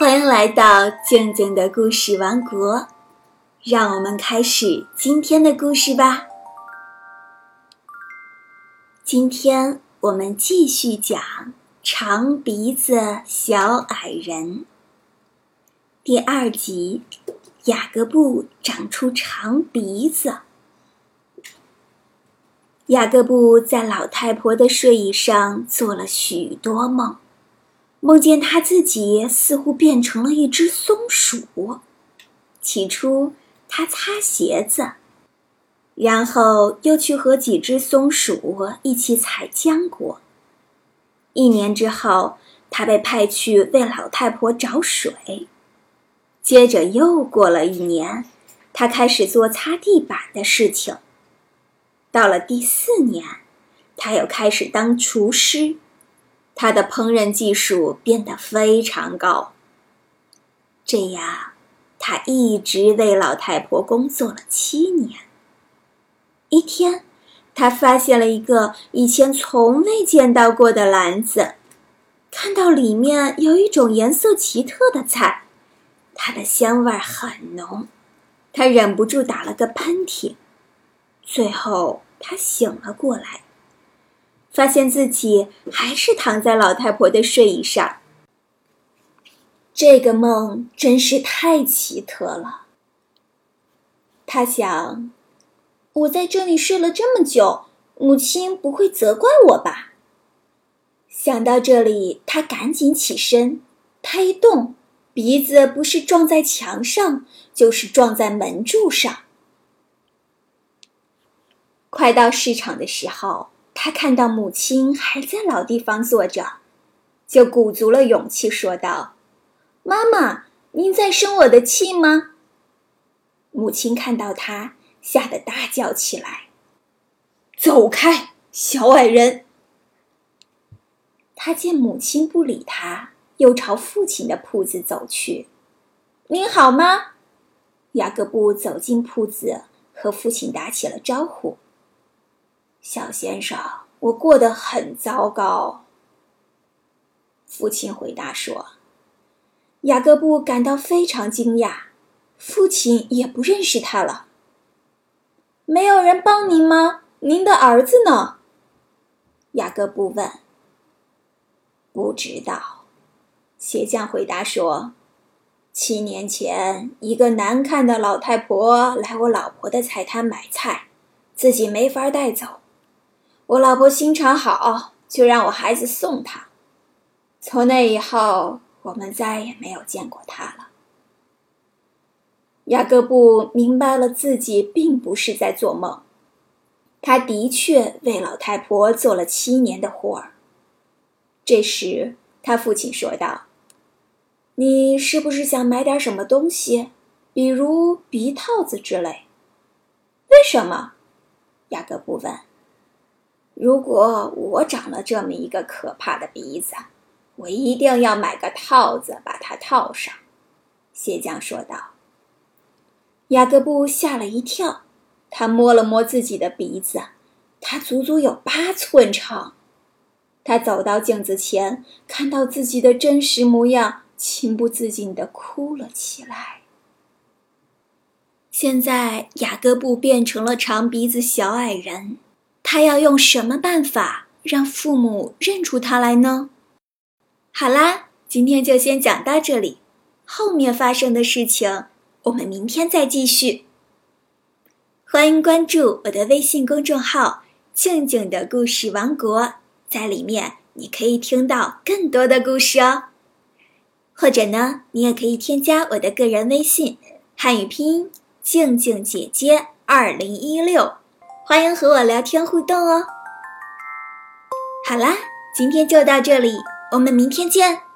欢迎来到静静的故事王国，让我们开始今天的故事吧。今天我们继续讲《长鼻子小矮人》第二集：雅各布长出长鼻子。雅各布在老太婆的睡椅上做了许多梦。梦见他自己似乎变成了一只松鼠。起初，他擦鞋子，然后又去和几只松鼠一起采浆果。一年之后，他被派去为老太婆找水。接着又过了一年，他开始做擦地板的事情。到了第四年，他又开始当厨师。他的烹饪技术变得非常高。这样，他一直为老太婆工作了七年。一天，他发现了一个以前从未见到过的篮子，看到里面有一种颜色奇特的菜，它的香味很浓。他忍不住打了个喷嚏，最后他醒了过来。发现自己还是躺在老太婆的睡椅上。这个梦真是太奇特了。他想，我在这里睡了这么久，母亲不会责怪我吧？想到这里，他赶紧起身。他一动，鼻子不是撞在墙上，就是撞在门柱上。快到市场的时候。他看到母亲还在老地方坐着，就鼓足了勇气说道：“妈妈，您在生我的气吗？”母亲看到他，吓得大叫起来：“走开，小矮人！”他见母亲不理他，又朝父亲的铺子走去。“您好吗？”雅各布走进铺子，和父亲打起了招呼。小先生，我过得很糟糕。父亲回答说：“雅各布感到非常惊讶，父亲也不认识他了。没有人帮您吗？您的儿子呢？”雅各布问。“不知道。”鞋匠回答说：“七年前，一个难看的老太婆来我老婆的菜摊买菜，自己没法带走。”我老婆心肠好，就让我孩子送她。从那以后，我们再也没有见过她了。雅各布明白了自己并不是在做梦，他的确为老太婆做了七年的活儿。这时，他父亲说道：“你是不是想买点什么东西，比如鼻套子之类？”为什么？雅各布问。如果我长了这么一个可怕的鼻子，我一定要买个套子把它套上。”鞋匠说道。雅各布吓了一跳，他摸了摸自己的鼻子，它足足有八寸长。他走到镜子前，看到自己的真实模样，情不自禁地哭了起来。现在，雅各布变成了长鼻子小矮人。他要用什么办法让父母认出他来呢？好啦，今天就先讲到这里，后面发生的事情我们明天再继续。欢迎关注我的微信公众号“静静的故事王国”，在里面你可以听到更多的故事哦。或者呢，你也可以添加我的个人微信，汉语拼音“静静姐姐二零一六”。欢迎和我聊天互动哦！好啦，今天就到这里，我们明天见。